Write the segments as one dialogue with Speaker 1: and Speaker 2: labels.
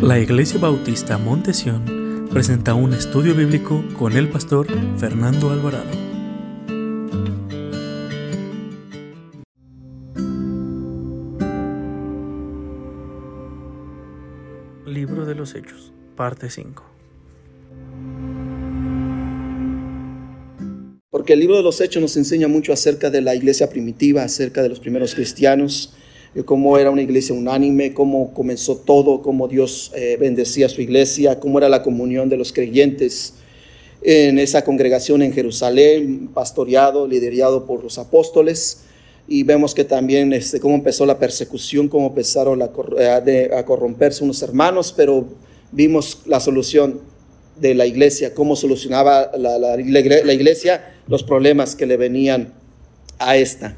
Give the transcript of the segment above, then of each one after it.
Speaker 1: La Iglesia Bautista Montesión presenta un estudio bíblico con el pastor Fernando Alvarado. Libro de los Hechos, parte 5.
Speaker 2: Porque el libro de los Hechos nos enseña mucho acerca de la iglesia primitiva, acerca de los primeros cristianos, cómo era una iglesia unánime, cómo comenzó todo, cómo Dios eh, bendecía su iglesia, cómo era la comunión de los creyentes en esa congregación en Jerusalén, pastoreado, liderado por los apóstoles. Y vemos que también este, cómo empezó la persecución, cómo empezaron a, a corromperse unos hermanos, pero vimos la solución de la iglesia, cómo solucionaba la iglesia los problemas que le venían a esta.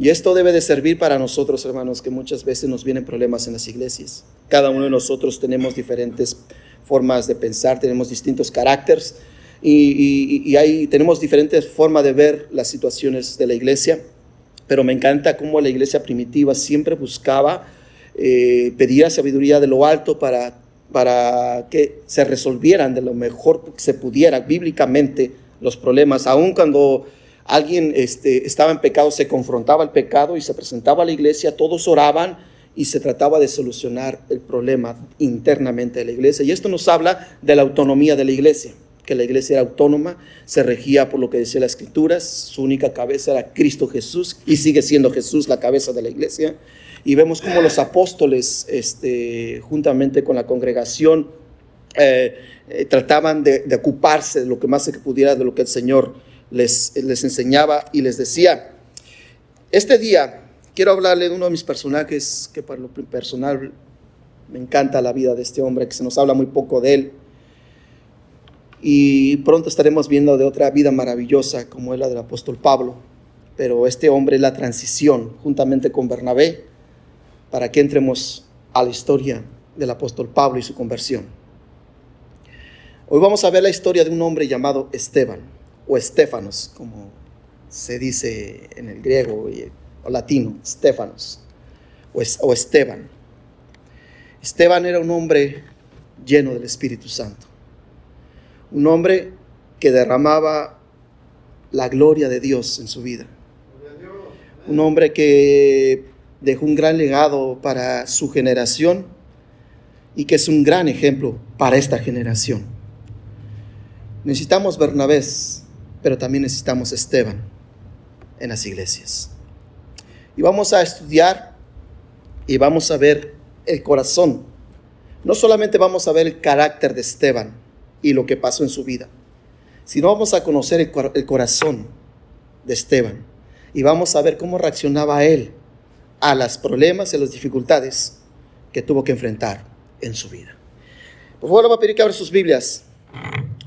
Speaker 2: Y esto debe de servir para nosotros, hermanos, que muchas veces nos vienen problemas en las iglesias. Cada uno de nosotros tenemos diferentes formas de pensar, tenemos distintos caracteres y, y, tenemos diferentes formas de ver las situaciones de la iglesia. Pero me encanta cómo la iglesia primitiva siempre buscaba eh, pedir sabiduría de lo alto para, para que se resolvieran de lo mejor que se pudiera bíblicamente los problemas, aun cuando alguien este, estaba en pecado, se confrontaba el pecado y se presentaba a la iglesia, todos oraban y se trataba de solucionar el problema internamente de la iglesia. Y esto nos habla de la autonomía de la iglesia, que la iglesia era autónoma, se regía por lo que decía la escritura, su única cabeza era Cristo Jesús y sigue siendo Jesús la cabeza de la iglesia. Y vemos cómo los apóstoles, este, juntamente con la congregación, eh, eh, trataban de, ocuparse de lo que más se pudiera de lo que el Señor les, enseñaba y les decía, este día quiero hablarle de uno de mis personajes que para lo personal me encanta la vida de este hombre, que se nos habla muy poco de él. Y pronto estaremos viendo de otra vida maravillosa como es la del apóstol Pablo. Pero este hombre es la transición, juntamente con Bernabé, para que entremos a la historia del apóstol Pablo y su conversión. Hoy vamos a ver la historia de un hombre llamado Esteban o Estefanos, como se dice en el griego o latino, Estefanos o, o Esteban. Esteban era un hombre lleno del Espíritu Santo, un hombre que derramaba la gloria de Dios en su vida, un hombre que dejó un gran legado para su generación y que es un gran ejemplo para esta generación. Necesitamos Bernabés pero también necesitamos Esteban en las iglesias. Y vamos a estudiar y vamos a ver el corazón. No solamente vamos a ver el carácter de Esteban y lo que pasó en su vida, sino vamos a conocer el, corazón de Esteban y vamos a ver cómo reaccionaba él a los problemas y a las dificultades que tuvo que enfrentar en su vida. Por favor, le a pedir que abra sus Biblias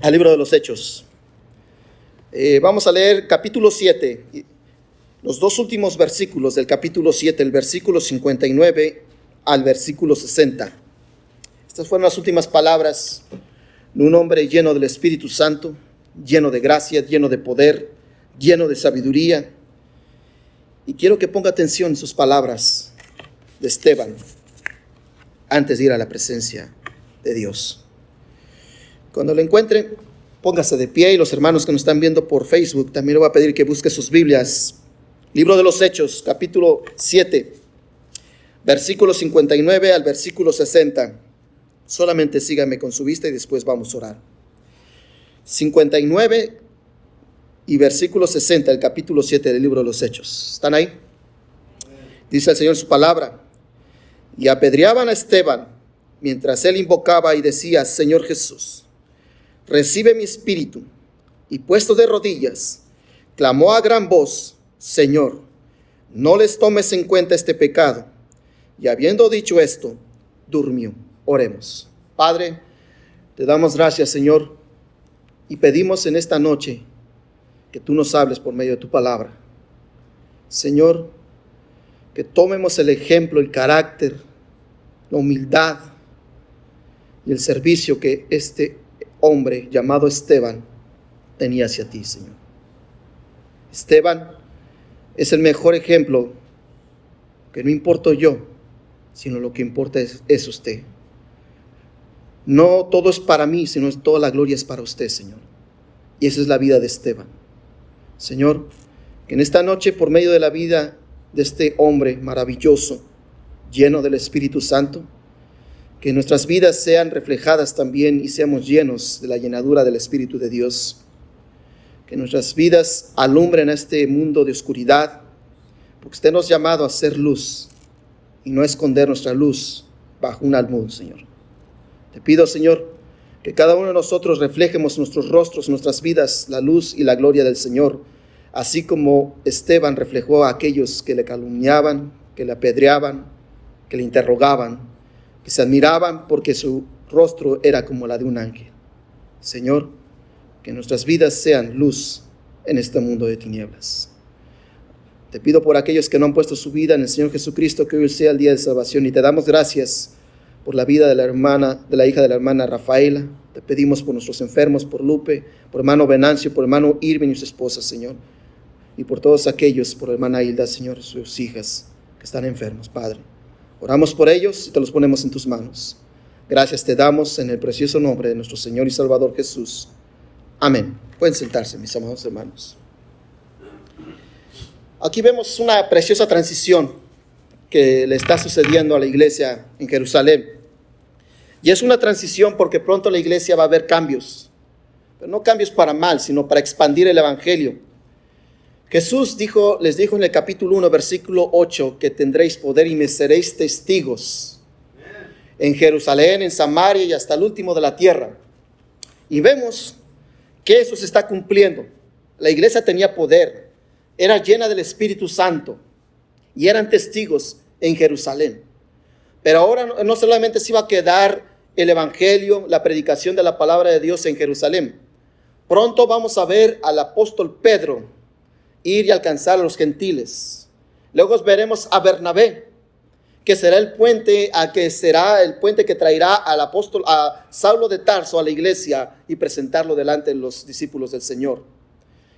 Speaker 2: al libro de los Hechos. Eh, vamos a leer capítulo 7, los dos últimos versículos del capítulo 7, el versículo 59 al versículo 60. Estas fueron las últimas palabras de un hombre lleno del Espíritu Santo, lleno de gracia, lleno de poder, lleno de sabiduría. Y quiero que ponga atención en sus palabras de Esteban antes de ir a la presencia de Dios. Cuando lo encuentre, Póngase de pie y los hermanos que nos están viendo por Facebook, también le voy a pedir que busque sus Biblias. Libro de los Hechos, capítulo 7, versículo 59 al versículo 60. Solamente sígame con su vista y después vamos a orar. 59 y versículo 60, el capítulo 7 del libro de los Hechos. ¿Están ahí? Dice el Señor su palabra. Y apedreaban a Esteban mientras él invocaba y decía, Señor Jesús recibe mi espíritu. Y puesto de rodillas, clamó a gran voz, Señor, no les tomes en cuenta este pecado. Y habiendo dicho esto, durmió. Oremos. Padre, te damos gracias, Señor, y pedimos en esta noche que tú nos hables por medio de tu palabra. Señor, que tomemos el ejemplo, el carácter, la humildad y el servicio que este hombre llamado Esteban tenía hacia ti, Señor. Esteban es el mejor ejemplo que no importo yo, sino lo que importa es, usted. No todo es para mí, sino toda la gloria es para usted, Señor. Y esa es la vida de Esteban. Señor, que en esta noche, por medio de la vida de este hombre maravilloso, lleno del Espíritu Santo, que nuestras vidas sean reflejadas también y seamos llenos de la llenadura del Espíritu de Dios. Que nuestras vidas alumbren a este mundo de oscuridad, porque usted nos ha llamado a ser luz y no esconder nuestra luz bajo un almud, Señor. Te pido, Señor, que cada uno de nosotros reflejemos nuestros rostros, nuestras vidas, la luz y la gloria del Señor, así como Esteban reflejó a aquellos que le calumniaban, que le apedreaban, que le interrogaban que se admiraban porque su rostro era como la de un ángel. Señor, que nuestras vidas sean luz en este mundo de tinieblas. Te pido por aquellos que no han puesto su vida en el Señor Jesucristo, que hoy sea el día de salvación y te damos gracias por la vida de la hermana, de la hija de la hermana Rafaela. Te pedimos por nuestros enfermos, por Lupe, por hermano Venancio, por hermano Irving y su esposa, Señor. Y por todos aquellos, por hermana Hilda, Señor, sus hijas que están enfermos, Padre. Oramos por ellos y te los ponemos en tus manos. Gracias te damos en el precioso nombre de nuestro Señor y Salvador Jesús. Amén. Pueden sentarse, mis amados hermanos. Aquí vemos una preciosa transición que le está sucediendo a la iglesia en Jerusalén. Y es una transición porque pronto la iglesia va a ver cambios, pero no cambios para mal, sino para expandir el Evangelio Jesús dijo, les dijo en el capítulo 1, versículo 8, que tendréis poder y me seréis testigos en Jerusalén, en Samaria y hasta el último de la tierra. Y vemos que eso se está cumpliendo. La iglesia tenía poder, era llena del Espíritu Santo y eran testigos en Jerusalén. Pero ahora no solamente se iba a quedar el Evangelio, la predicación de la palabra de Dios en Jerusalén. Pronto vamos a ver al apóstol Pedro ir y alcanzar a los gentiles. Luego veremos a Bernabé, que será el puente a que será el puente que traerá al apóstol a Saulo de Tarso a la iglesia y presentarlo delante de los discípulos del Señor.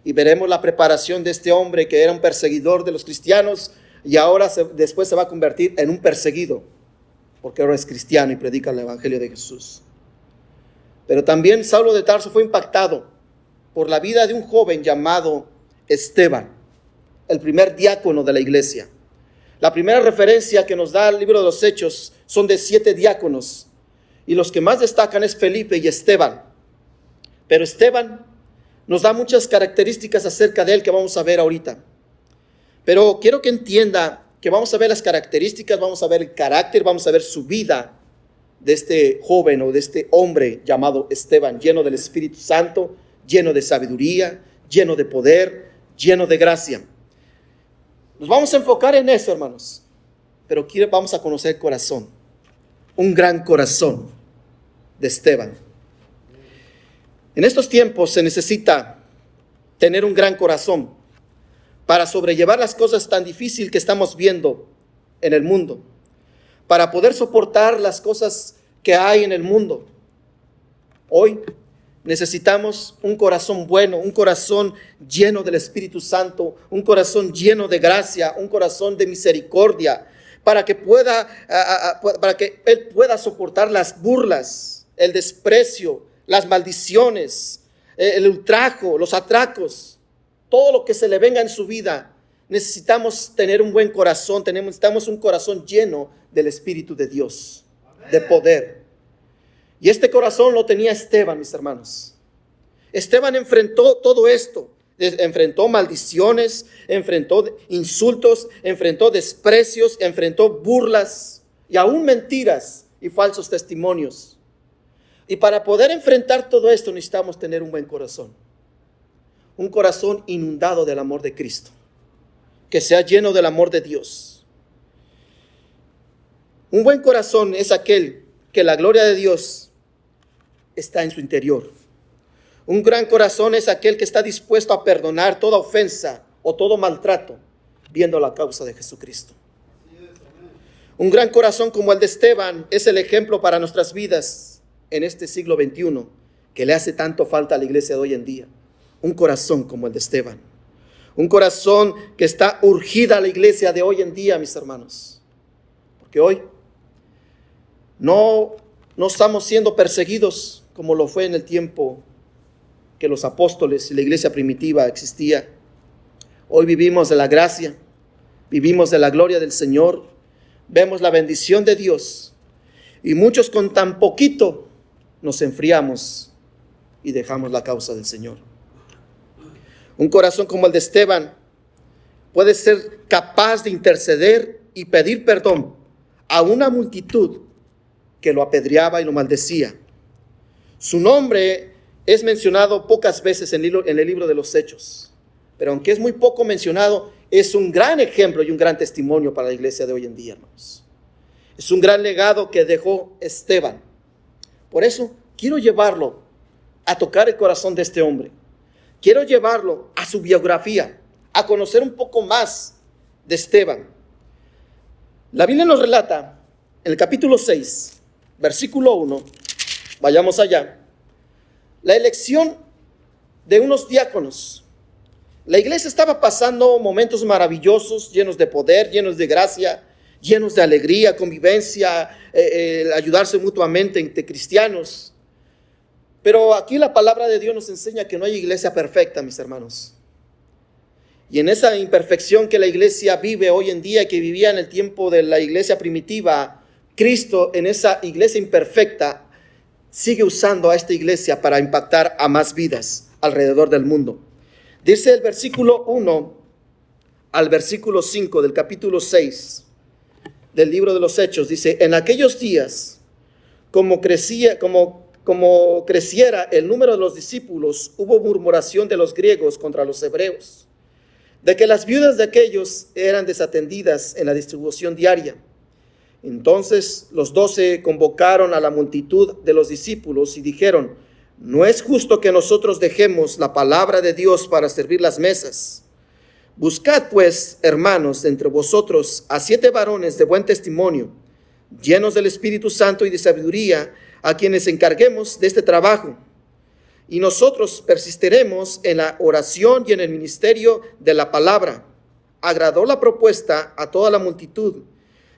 Speaker 2: Y veremos la preparación de este hombre que era un perseguidor de los cristianos y ahora después se va a convertir en un perseguido, porque ahora es cristiano y predica el evangelio de Jesús. Pero también Saulo de Tarso fue impactado por la vida de un joven llamado Esteban, el primer diácono de la iglesia. La primera referencia que nos da el libro de los Hechos son de siete diáconos y los que más destacan es Felipe y Esteban. Pero Esteban nos da muchas características acerca de él que vamos a ver ahorita. Pero quiero que entienda que vamos a ver las características, vamos a ver el carácter, vamos a ver su vida de este joven o de este hombre llamado Esteban, lleno del Espíritu Santo, lleno de sabiduría, lleno de poder, lleno de gracia. Nos vamos a enfocar en eso, hermanos. Pero vamos a conocer el corazón. Un gran corazón de Esteban. En estos tiempos se necesita tener un gran corazón para sobrellevar las cosas tan difíciles que estamos viendo en el mundo, para poder soportar las cosas que hay en el mundo. Hoy Necesitamos un corazón bueno, un corazón lleno del Espíritu Santo, un corazón lleno de gracia, un corazón de misericordia, para que pueda, para que él pueda soportar las burlas, el desprecio, las maldiciones, eh, el ultrajo, los atracos, todo lo que se le venga en su vida. Necesitamos tener un buen corazón, necesitamos un corazón lleno del Espíritu de Dios, de poder. Y este corazón lo tenía Esteban, mis hermanos. Esteban enfrentó todo esto. Enfrentó maldiciones, enfrentó insultos, enfrentó desprecios, enfrentó burlas y aún mentiras y falsos testimonios. Y para poder enfrentar todo esto necesitamos tener un buen corazón. Un corazón inundado del amor de Cristo. Que sea lleno del amor de Dios. Un buen corazón es aquel que la gloria de Dios está en su interior. Un gran corazón es aquel que está dispuesto a perdonar toda ofensa o todo maltrato, viendo la causa de Jesucristo. Un gran corazón como el de Esteban es el ejemplo para nuestras vidas en este siglo XXI, que le hace tanto falta a la iglesia de hoy en día. Un corazón como el de Esteban. Un corazón que está urgida a la iglesia de hoy en día, mis hermanos. Porque hoy no no estamos siendo perseguidos como lo fue en el tiempo que los apóstoles y la iglesia primitiva existía. Hoy vivimos de la gracia, vivimos de la gloria del Señor, vemos la bendición de Dios y muchos con tan poquito nos enfriamos y dejamos la causa del Señor. Un corazón como el de Esteban puede ser capaz de interceder y pedir perdón a una multitud que lo apedreaba y lo maldecía. Su nombre es mencionado pocas veces en el libro de los Hechos, pero aunque es muy poco mencionado, es un gran ejemplo y un gran testimonio para la iglesia de hoy en día, hermanos. Es un gran legado que dejó Esteban. Por eso quiero llevarlo a tocar el corazón de este hombre. Quiero llevarlo a su biografía, a conocer un poco más de Esteban. La Biblia nos relata en el capítulo 6, versículo 1, vayamos allá, la elección de unos diáconos. La iglesia estaba pasando momentos maravillosos, llenos de poder, llenos de gracia, llenos de alegría, convivencia, eh, eh, ayudarse mutuamente entre cristianos. Pero aquí la palabra de Dios nos enseña que no hay iglesia perfecta, mis hermanos. Y en esa imperfección que la iglesia vive hoy en día, que vivía en el tiempo de la iglesia primitiva, Cristo en esa iglesia imperfecta sigue usando a esta iglesia para impactar a más vidas alrededor del mundo. Dice el versículo 1 al versículo 5 del capítulo 6 del libro de los Hechos, dice, en aquellos días, como crecía, como como creciera el número de los discípulos, hubo murmuración de los griegos contra los hebreos, de que las viudas de aquellos eran desatendidas en la distribución diaria. Entonces los doce convocaron a la multitud de los discípulos y dijeron, no es justo que nosotros dejemos la palabra de Dios para servir las mesas. Buscad pues, hermanos, entre vosotros a siete varones de buen testimonio, llenos del Espíritu Santo y de sabiduría, a quienes encarguemos de este trabajo. Y nosotros persistiremos en la oración y en el ministerio de la palabra. Agradó la propuesta a toda la multitud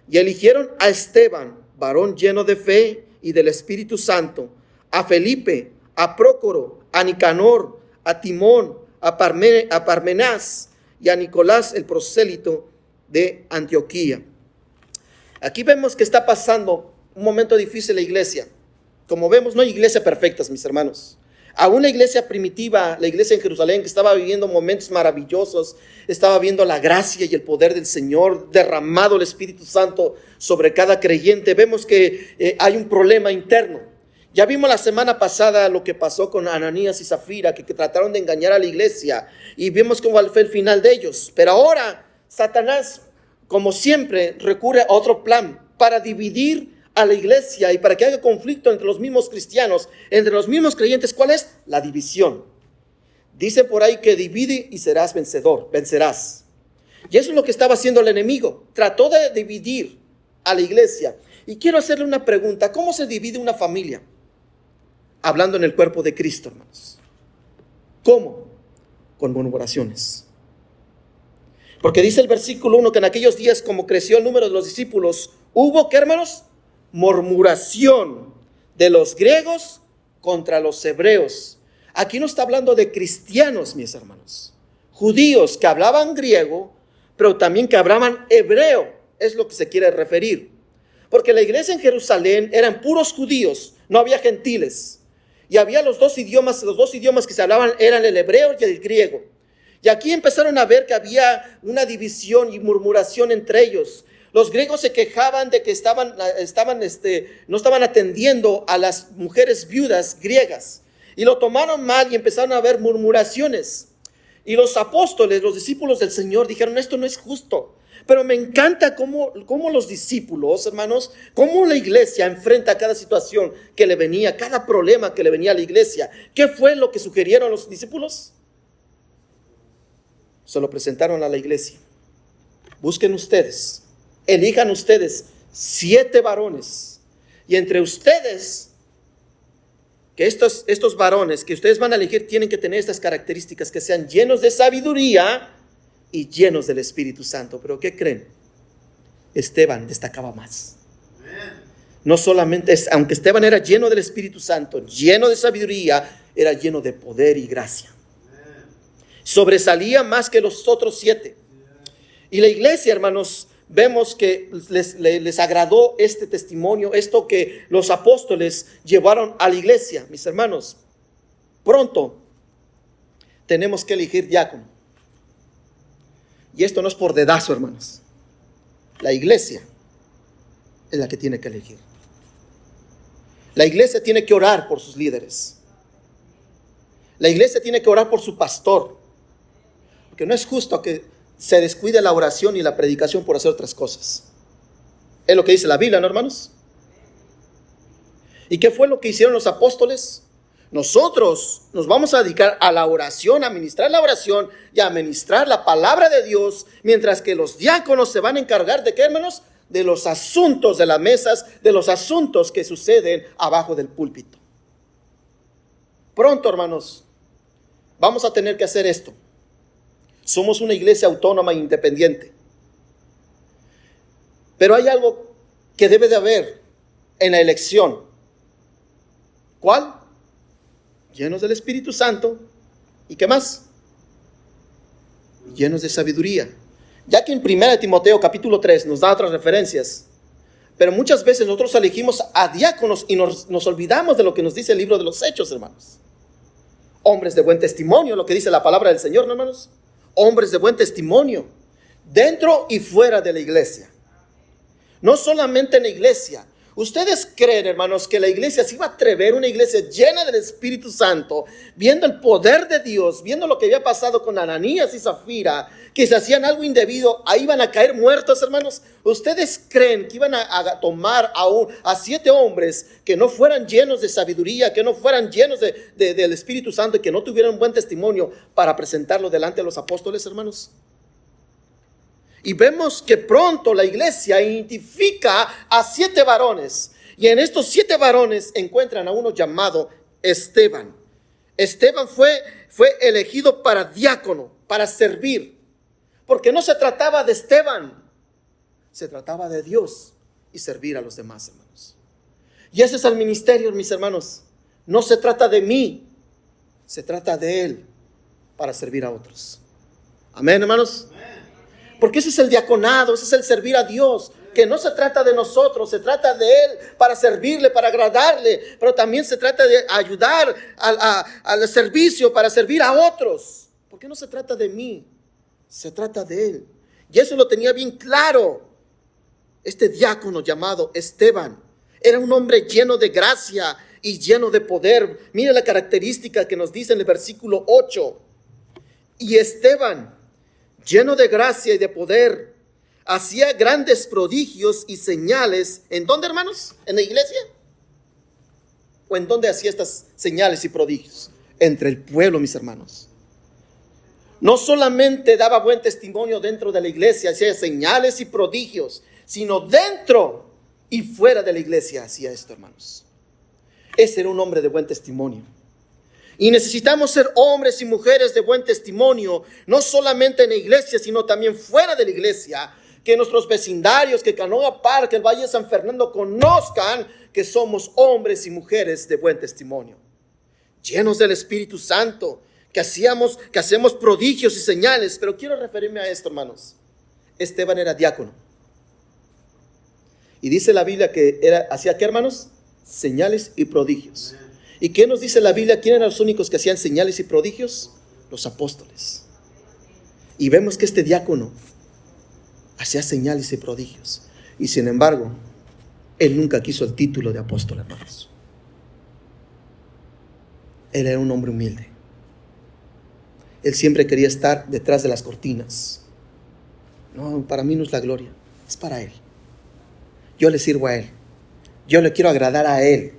Speaker 2: y eligieron a Esteban, varón lleno de fe y del Espíritu Santo, a Felipe, a Prócoro, a Nicanor, a Timón, a, Parmenás y a Nicolás el prosélito de Antioquía. Aquí vemos que está pasando un momento difícil la iglesia. Como vemos, no hay iglesia perfectas, mis hermanos. Aún la iglesia primitiva, la iglesia en Jerusalén, que estaba viviendo momentos maravillosos, estaba viendo la gracia y el poder del Señor, derramado el Espíritu Santo sobre cada creyente. Vemos que eh, hay un problema interno. Ya vimos la semana pasada lo que pasó con Ananías y Zafira, que, que trataron de engañar a la iglesia, y vimos cómo fue el final de ellos. Pero ahora Satanás, como siempre, recurre a otro plan para dividir a la iglesia y para que haya conflicto entre los mismos cristianos, entre los mismos creyentes, ¿cuál es? La división. Dice por ahí que divide y serás vencedor, vencerás. Y eso es lo que estaba haciendo el enemigo. Trató de dividir a la iglesia. Y quiero hacerle una pregunta. ¿Cómo se divide una familia? Hablando en el cuerpo de Cristo, hermanos. ¿Cómo? Con murmuraciones. Porque dice el versículo 1 que en aquellos días, como creció el número de los discípulos, hubo, ¿qué hermanos? Murmuración de los griegos contra los hebreos. Aquí no está hablando de cristianos, mis hermanos. Judíos que hablaban griego, pero también que hablaban hebreo, es lo que se quiere referir. Porque la iglesia en Jerusalén eran puros judíos, no había gentiles. Y había los dos idiomas, los dos idiomas que se hablaban eran el hebreo y el griego. Y aquí empezaron a ver que había una división y murmuración entre ellos. Los griegos se quejaban de que estaban, este, no estaban atendiendo a las mujeres viudas griegas. Y lo tomaron mal y empezaron a haber murmuraciones. Y los apóstoles, los discípulos del Señor, dijeron, esto no es justo. Pero me encanta cómo, cómo, los discípulos, hermanos, cómo la iglesia enfrenta cada situación que le venía, cada problema que le venía a la iglesia. ¿Qué fue lo que sugirieron los discípulos? Se lo presentaron a la iglesia. Busquen ustedes elijan ustedes siete varones y entre ustedes, que estos, estos varones que ustedes van a elegir tienen que tener estas características, que sean llenos de sabiduría y llenos del Espíritu Santo. Pero ¿qué creen? Esteban destacaba más. no solamente, es, aunque Esteban era lleno del Espíritu Santo, lleno de sabiduría, era lleno de poder y gracia. Sobresalía más que los otros siete. Y la iglesia, hermanos, vemos que les, les, agradó este testimonio, esto que los apóstoles llevaron a la iglesia, mis hermanos. Pronto tenemos que elegir diácono. Y esto no es por dedazo, hermanos. La iglesia es la que tiene que elegir. La iglesia tiene que orar por sus líderes. La iglesia tiene que orar por su pastor. Porque no es justo que se descuide la oración y la predicación por hacer otras cosas. Es lo que dice la Biblia, ¿no, hermanos? ¿Y qué fue lo que hicieron los apóstoles? Nosotros nos vamos a dedicar a la oración, a ministrar la oración y a ministrar la palabra de Dios, mientras que los diáconos se van a encargar de qué, hermanos? De los asuntos de las mesas, de los asuntos que suceden abajo del púlpito. Pronto, hermanos, vamos a tener que hacer esto. Somos una iglesia autónoma e independiente. Pero hay algo que debe de haber en la elección. ¿Cuál? Llenos del Espíritu Santo. ¿Y qué más? Llenos de sabiduría. Ya que en 1 Timoteo capítulo 3 nos da otras referencias. Pero muchas veces nosotros elegimos a diáconos y nos, nos olvidamos de lo que nos dice el libro de los Hechos, hermanos. Hombres de buen testimonio, lo que dice la palabra del Señor, hermanos hombres de buen testimonio, dentro y fuera de la iglesia. No solamente en la iglesia. ¿Ustedes creen, hermanos, que la iglesia se iba a atrever, una iglesia llena del Espíritu Santo, viendo el poder de Dios, viendo lo que había pasado con Ananías y Zafira, que se hacían algo indebido, ahí iban a caer muertos, hermanos? ¿Ustedes creen que iban a, tomar a, a, siete hombres que no fueran llenos de sabiduría, que no fueran llenos del Espíritu Santo y que no tuvieran buen testimonio para presentarlo delante de los apóstoles, hermanos? Y vemos que pronto la iglesia identifica a siete varones. Y en estos siete varones encuentran a uno llamado Esteban. Esteban fue, fue elegido para diácono, para servir. Porque no se trataba de Esteban, se trataba de Dios y servir a los demás hermanos. Y ese es el ministerio, mis hermanos. No se trata de mí, se trata de Él para servir a otros. Amén, hermanos. Porque ese es el diaconado, ese es el servir a Dios. Que no se trata de nosotros, se trata de Él para servirle, para agradarle, pero también se trata de ayudar al, servicio, para servir a otros. Porque no se trata de mí, se trata de Él. Y eso lo tenía bien claro este diácono llamado Esteban. Era un hombre lleno de gracia y lleno de poder. Mire la característica que nos dice en el versículo 8. Y Esteban lleno de gracia y de poder, hacía grandes prodigios y señales. ¿En dónde, hermanos? ¿En la iglesia? ¿O en dónde hacía estas señales y prodigios? Entre el pueblo, mis hermanos. No solamente daba buen testimonio dentro de la iglesia, hacía señales y prodigios, sino dentro y fuera de la iglesia hacía esto, hermanos. Ese era un hombre de buen testimonio. Y necesitamos ser hombres y mujeres de buen testimonio, no solamente en la iglesia, sino también fuera de la iglesia. Que nuestros vecindarios, que Canoa Park, el Valle de San Fernando conozcan que somos hombres y mujeres de buen testimonio. Llenos del Espíritu Santo, que hacíamos, que hacemos prodigios y señales. Pero quiero referirme a esto, hermanos. Esteban era diácono. Y dice la Biblia que era, hacía qué, hermanos? Señales y prodigios. ¿Y qué nos dice la Biblia? ¿Quién eran los únicos que hacían señales y prodigios? Los apóstoles. Y vemos que este diácono hacía señales y prodigios. Y sin embargo, él nunca quiso el título de apóstol, hermanos. Él era un hombre humilde. Él siempre quería estar detrás de las cortinas. No, para mí no es la gloria, es para Él. Yo le sirvo a Él. Yo le quiero agradar a Él.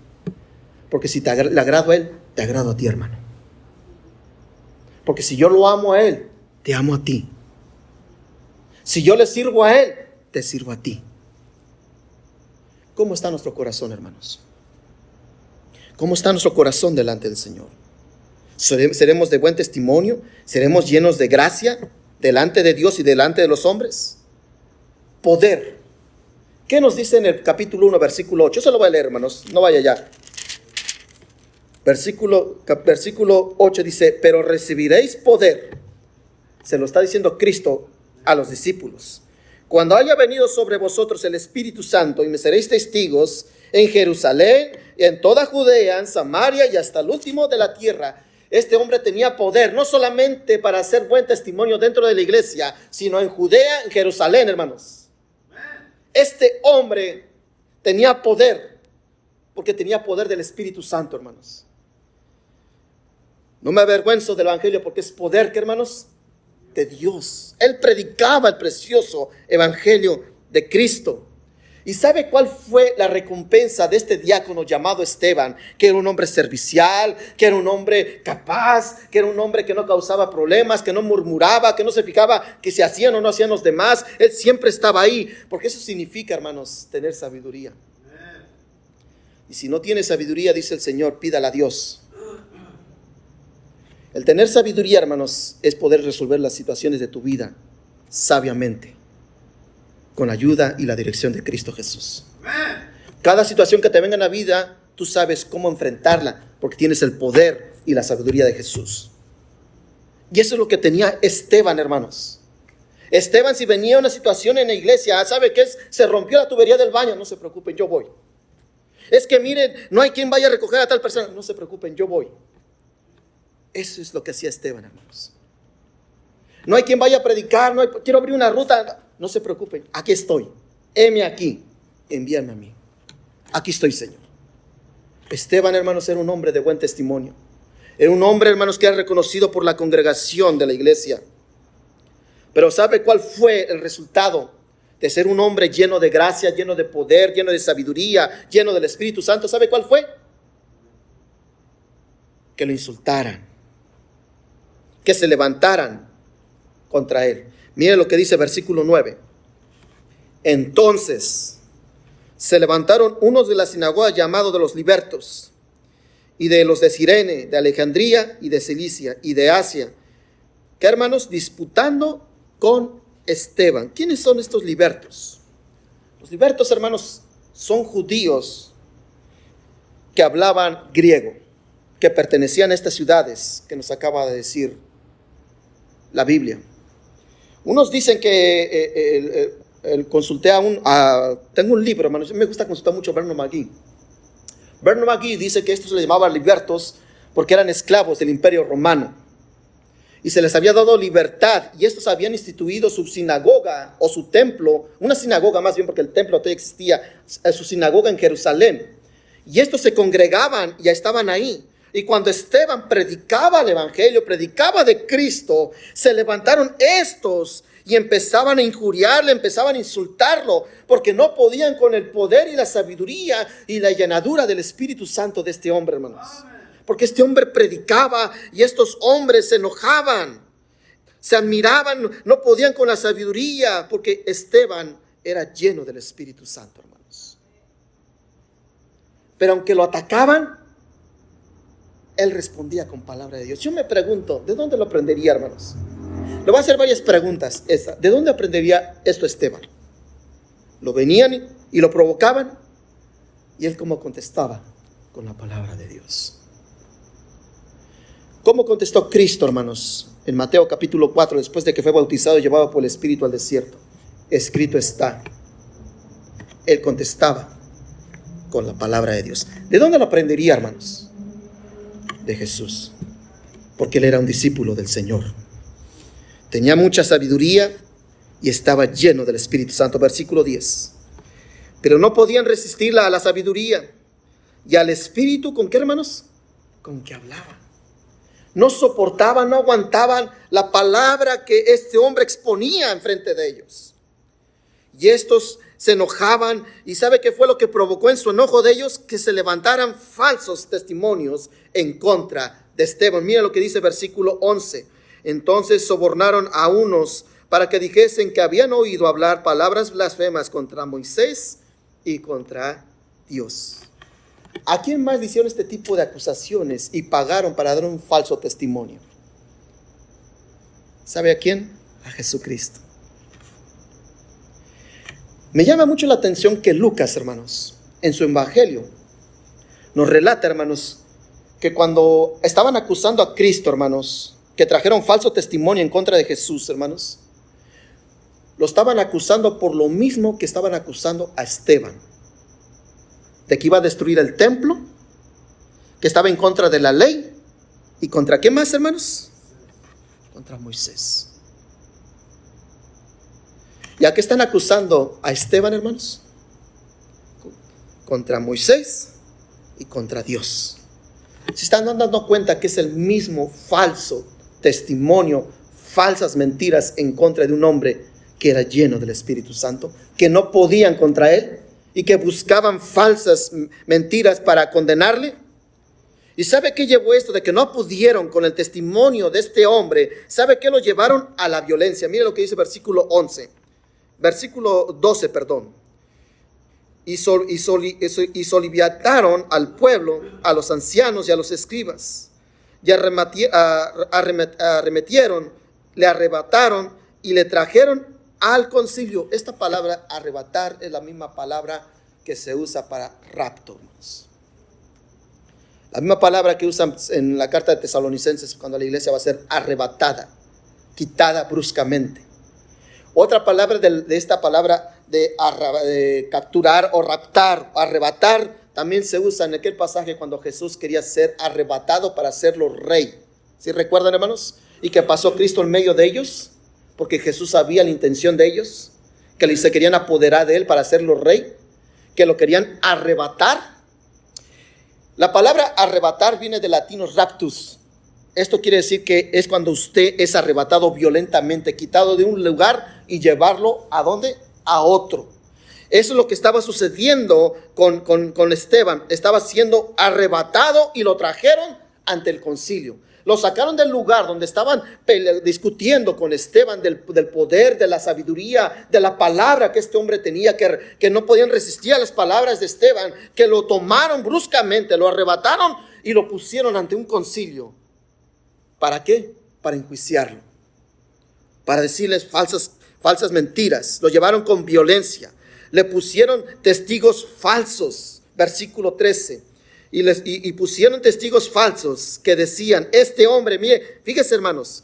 Speaker 2: Porque si te le agrado a Él, te agrado a ti, hermano. Porque si yo lo amo a Él, te amo a ti. Si yo le sirvo a Él, te sirvo a ti. ¿Cómo está nuestro corazón, hermanos? ¿Cómo está nuestro corazón delante del Señor? ¿Seremos de buen testimonio? ¿Seremos llenos de gracia delante de Dios y delante de los hombres? Poder. ¿Qué nos dice en el capítulo 1, versículo 8? Eso lo voy a leer, hermanos, no vaya ya. Versículo, versículo 8 dice, pero recibiréis poder. Se lo está diciendo Cristo a los discípulos. Cuando haya venido sobre vosotros el Espíritu Santo y me seréis testigos en Jerusalén, en toda Judea, en Samaria y hasta el último de la tierra. Este hombre tenía poder, no solamente para hacer buen testimonio dentro de la iglesia, sino en Judea, en Jerusalén, hermanos. Este hombre tenía poder, porque tenía poder del Espíritu Santo, hermanos. No me avergüenzo del Evangelio porque es poder, que hermanos, de Dios. Él predicaba el precioso Evangelio de Cristo. ¿Y sabe cuál fue la recompensa de este diácono llamado Esteban? Que era un hombre servicial, que era un hombre capaz, que era un hombre que no causaba problemas, que no murmuraba, que no se fijaba que se hacían o no hacían los demás. Él siempre estaba ahí, porque eso significa, hermanos, tener sabiduría. Y si no tiene sabiduría, dice el Señor, pídala a Dios. El tener sabiduría, hermanos, es poder resolver las situaciones de tu vida sabiamente, con la ayuda y la dirección de Cristo Jesús. Cada situación que te venga en la vida, tú sabes cómo enfrentarla, porque tienes el poder y la sabiduría de Jesús. Y eso es lo que tenía Esteban, hermanos. Esteban, si venía una situación en la iglesia, ¿sabe qué es? Se rompió la tubería del baño, no se preocupen, yo voy. Es que miren, no hay quien vaya a recoger a tal persona, no se preocupen, yo voy. Eso es lo que hacía Esteban, hermanos. No hay quien vaya a predicar, no quiero abrir una ruta. No se preocupen, aquí estoy. Heme aquí, envíame a mí. Aquí estoy, Señor. Esteban, hermanos, era un hombre de buen testimonio. Era un hombre, hermanos, que era reconocido por la congregación de la iglesia. Pero ¿sabe cuál fue el resultado de ser un hombre lleno de gracia, lleno de poder, lleno de sabiduría, lleno del Espíritu Santo? ¿Sabe cuál fue? Que lo insultaran que se levantaran contra él. Mire lo que dice versículo 9. Entonces se levantaron unos de la sinagoga llamados de los libertos y de los de Sirene, de Alejandría y de Cilicia y de Asia, que hermanos disputando con Esteban. ¿Quiénes son estos libertos? Los libertos, hermanos, son judíos que hablaban griego, que pertenecían a estas ciudades que nos acaba de decir la Biblia. Unos dicen que eh, eh, consulté a un, tengo un libro, hermano, me gusta consultar mucho a Bernard McGee. Bernard McGee dice que estos se les llamaba libertos porque eran esclavos del imperio romano. Y se les había dado libertad y estos habían instituido su sinagoga o su templo, una sinagoga más bien porque el templo todavía existía, eh, su sinagoga en Jerusalén. Y estos se congregaban y estaban ahí. Y cuando Esteban predicaba el Evangelio, predicaba de Cristo, se levantaron estos y empezaban a injuriarle, empezaban a insultarlo, porque no podían con el poder y la sabiduría y la llenadura del Espíritu Santo de este hombre, hermanos. Porque este hombre predicaba y estos hombres se enojaban, se admiraban, no podían con la sabiduría, porque Esteban era lleno del Espíritu Santo, hermanos. Pero aunque lo atacaban, él respondía con palabra de Dios. Yo me pregunto, ¿de dónde lo aprendería, hermanos? Le voy a hacer varias preguntas. ¿De dónde aprendería esto Esteban? Lo venían y lo provocaban. ¿Y él cómo contestaba? Con la palabra de Dios. ¿Cómo contestó Cristo, hermanos? En Mateo capítulo 4, después de que fue bautizado y llevado por el Espíritu al desierto. Escrito está. Él contestaba con la palabra de Dios. ¿De dónde lo aprendería, hermanos? De Jesús, porque él era un discípulo del Señor. Tenía mucha sabiduría y estaba lleno del Espíritu Santo. Versículo 10. Pero no podían resistirla a la sabiduría y al Espíritu, ¿con qué hermanos? Con que hablaban. No soportaban, no aguantaban la palabra que este hombre exponía enfrente de ellos. Y estos se enojaban y sabe qué fue lo que provocó en su enojo de ellos que se levantaran falsos testimonios en contra de Esteban. Mira lo que dice versículo 11. Entonces sobornaron a unos para que dijesen que habían oído hablar palabras blasfemas contra Moisés y contra Dios. ¿A quién más le hicieron este tipo de acusaciones y pagaron para dar un falso testimonio? ¿Sabe a quién? A Jesucristo. Me llama mucho la atención que Lucas, hermanos, en su evangelio, nos relata, hermanos, que cuando estaban acusando a Cristo, hermanos, que trajeron falso testimonio en contra de Jesús, hermanos, lo estaban acusando por lo mismo que estaban acusando a Esteban, de que iba a destruir el templo, que estaba en contra de la ley, y contra qué más, hermanos? Contra Moisés. ¿Ya que están acusando a Esteban, hermanos? Contra Moisés y contra Dios. Se están dando cuenta que es el mismo falso testimonio, falsas mentiras en contra de un hombre que era lleno del Espíritu Santo, que no podían contra él y que buscaban falsas mentiras para condenarle. ¿Y sabe qué llevó esto de que no pudieron con el testimonio de este hombre? ¿Sabe qué lo llevaron a la violencia? Mire lo que dice el versículo 11 versículo 12, perdón. Y, sol, y, al pueblo, a los ancianos y a los escribas. Y arremetieron, le arrebataron y le trajeron al concilio. Esta palabra arrebatar es la misma palabra que se usa para rapto. La misma palabra que usan en la carta de Tesalonicenses cuando la iglesia va a ser arrebatada, quitada bruscamente. Otra palabra de, esta palabra de, capturar o raptar, arrebatar, también se usa en aquel pasaje cuando Jesús quería ser arrebatado para hacerlo rey. ¿Sí recuerdan, hermanos? Y que pasó Cristo en medio de ellos, porque Jesús sabía la intención de ellos, que se querían apoderar de él para hacerlo rey, que lo querían arrebatar. La palabra arrebatar viene del latino raptus, esto quiere decir que es cuando usted es arrebatado violentamente, quitado de un lugar y llevarlo a dónde? A otro. Eso es lo que estaba sucediendo con, con, Esteban. Estaba siendo arrebatado y lo trajeron ante el concilio. Lo sacaron del lugar donde estaban discutiendo con Esteban del, poder, de la sabiduría, de la palabra que este hombre tenía, que, que no podían resistir a las palabras de Esteban, que lo tomaron bruscamente, lo arrebataron y lo pusieron ante un concilio ¿Para qué? Para enjuiciarlo. Para decirles falsas, falsas mentiras. Lo llevaron con violencia. Le pusieron testigos falsos. Versículo 13. Y, les, y, pusieron testigos falsos que decían, este hombre, mire, fíjese hermanos,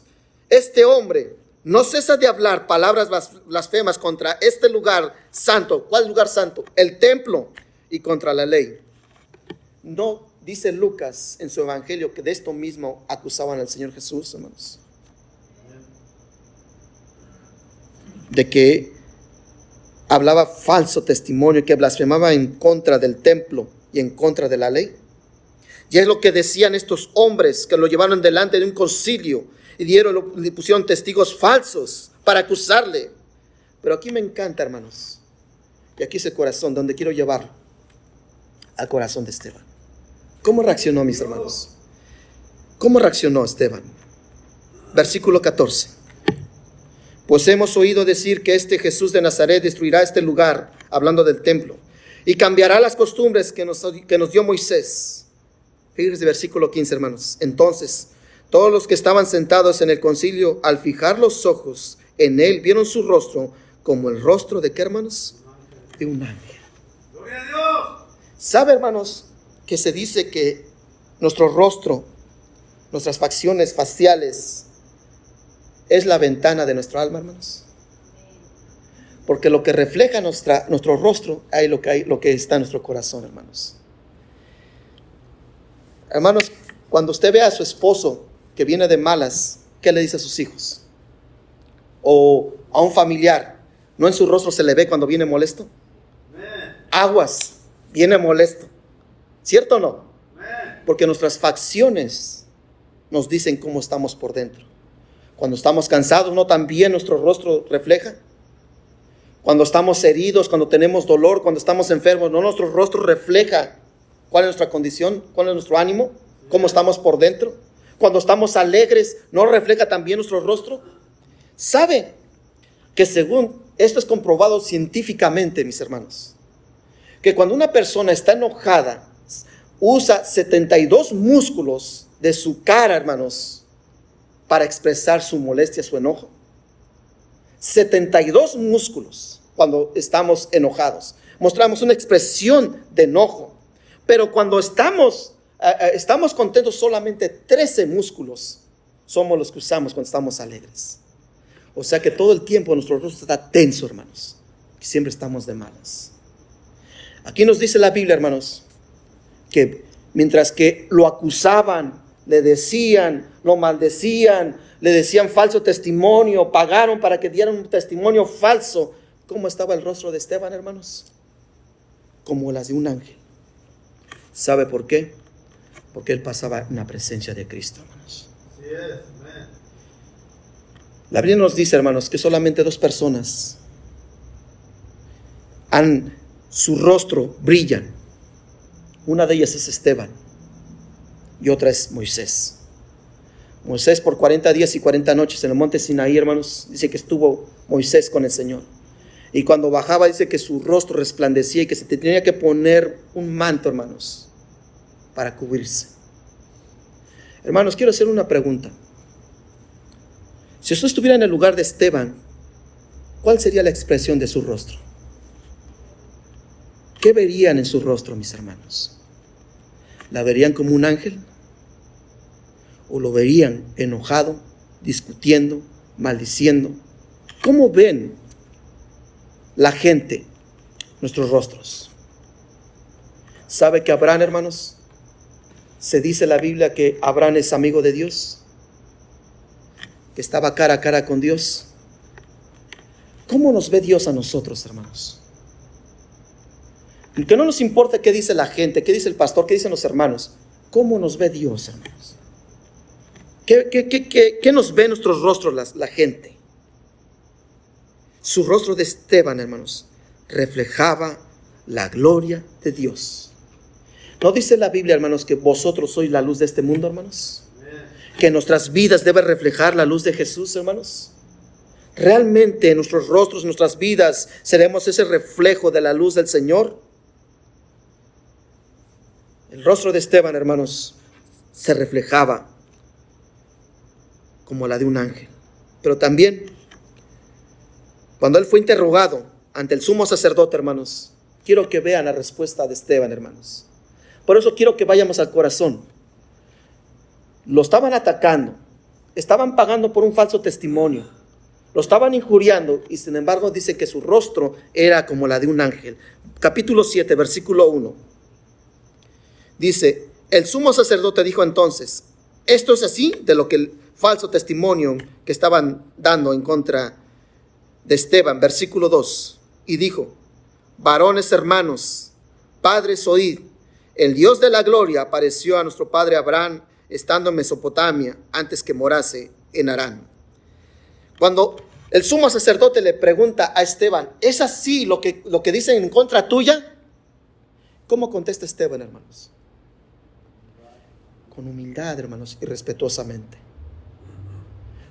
Speaker 2: este hombre no cesa de hablar palabras blasfemas contra este lugar santo. ¿Cuál lugar santo? El templo y contra la ley. No dice Lucas en su evangelio que de esto mismo acusaban al Señor Jesús, hermanos. De que hablaba falso testimonio, que blasfemaba en contra del templo y en contra de la ley. Y es lo que decían estos hombres que lo llevaron delante de un concilio y dieron, le pusieron testigos falsos para acusarle. Pero aquí me encanta, hermanos. Y aquí es el corazón donde quiero llevarlo. Al corazón de Esteban. ¿Cómo reaccionó, mis hermanos? ¿Cómo reaccionó Esteban? Versículo 14. Pues hemos oído decir que este Jesús de Nazaret destruirá este lugar, hablando del templo, y cambiará las costumbres que nos, que nos dio Moisés. Fíjense versículo 15, hermanos. Entonces, todos los que estaban sentados en el concilio, al fijar los ojos en él, vieron su rostro como el rostro de qué, hermanos? De un ángel. ¡Gloria a Dios! ¿Sabe, hermanos? Que se dice que nuestro rostro, nuestras facciones faciales, es la ventana de nuestro alma, hermanos. Porque lo que refleja nuestra, nuestro rostro, hay lo que, hay lo que está en nuestro corazón, hermanos. Hermanos, cuando usted ve a su esposo que viene de malas, ¿qué le dice a sus hijos? O a un familiar, ¿no en su rostro se le ve cuando viene molesto? Aguas, viene molesto. ¿Cierto o no? Porque nuestras facciones nos dicen cómo estamos por dentro. Cuando estamos cansados, ¿no también nuestro rostro refleja? Cuando estamos heridos, cuando tenemos dolor, cuando estamos enfermos, ¿no nuestro rostro refleja cuál es nuestra condición, cuál es nuestro ánimo, cómo estamos por dentro? Cuando estamos alegres, ¿no refleja también nuestro rostro? ¿Sabe que según esto es comprobado científicamente, mis hermanos, que cuando una persona está enojada, usa 72 músculos de su cara, hermanos, para expresar su molestia, su enojo. 72 músculos. cuando estamos enojados. Mostramos una expresión de enojo. Pero cuando estamos, eh, eh, estamos contentos, solamente 13 músculos somos los que usamos cuando estamos alegres. O sea que todo el tiempo nuestro rostro está tenso, hermanos. siempre estamos de malas. Aquí nos dice la Biblia, hermanos, que mientras que lo acusaban, le decían, lo maldecían, le decían falso testimonio, pagaron para que dieran un testimonio falso. ¿Cómo estaba el rostro de Esteban, hermanos? Como las de un ángel. ¿Sabe por qué? Porque él pasaba en la presencia de Cristo, hermanos. La Biblia nos dice, hermanos, que solamente dos personas han, su rostro brillan. Una de ellas es Esteban y otra es Moisés. Moisés por 40 días y 40 noches en el monte Sinaí, hermanos, dice que estuvo Moisés con el Señor. Y cuando bajaba dice que su rostro resplandecía y que se tenía que poner un manto, hermanos, para cubrirse. Hermanos, quiero hacer una pregunta. Si usted estuviera en el lugar de Esteban, ¿cuál sería la expresión de su rostro? ¿Qué verían en su rostro, mis hermanos? ¿La verían como un ángel? ¿O lo verían enojado, discutiendo, maldiciendo? ¿Cómo ven la gente nuestros rostros? ¿Sabe que Abraham, hermanos? Se dice en la Biblia que Abraham es amigo de Dios que estaba cara a cara con Dios. ¿Cómo nos ve Dios a nosotros, hermanos? Que no nos importa qué dice la gente, qué dice el pastor, qué dicen los hermanos. ¿Cómo nos ve Dios, hermanos? ¿Qué, qué, nos ve nuestros rostros la, la gente? Su rostro de Esteban, hermanos, reflejaba la gloria de Dios. ¿No dice la Biblia, hermanos, que vosotros sois la luz de este mundo, hermanos? que nuestras vidas deben reflejar la luz de Jesús, hermanos? ¿Realmente en nuestros rostros, en nuestras vidas, seremos ese reflejo de la luz del Señor? El rostro de Esteban, hermanos, se reflejaba como la de un ángel. Pero también, cuando él fue interrogado ante el sumo sacerdote, hermanos, quiero que vean la respuesta de Esteban, hermanos. Por eso quiero que vayamos al corazón lo estaban atacando, estaban pagando por un falso testimonio, lo estaban injuriando y sin embargo dice que su rostro era como la de un ángel. Capítulo 7, versículo 1. Dice, el sumo sacerdote dijo entonces, esto es así de lo que el falso testimonio que estaban dando en contra de Esteban, versículo 2, y dijo, varones hermanos, padres oíd, el Dios de la gloria apareció a nuestro padre Abraham estando en Mesopotamia antes que morase en Arán. Cuando el sumo sacerdote le pregunta a Esteban, ¿es así lo que, lo que dicen en contra tuya? ¿Cómo contesta Esteban, hermanos? Con humildad, hermanos, y respetuosamente.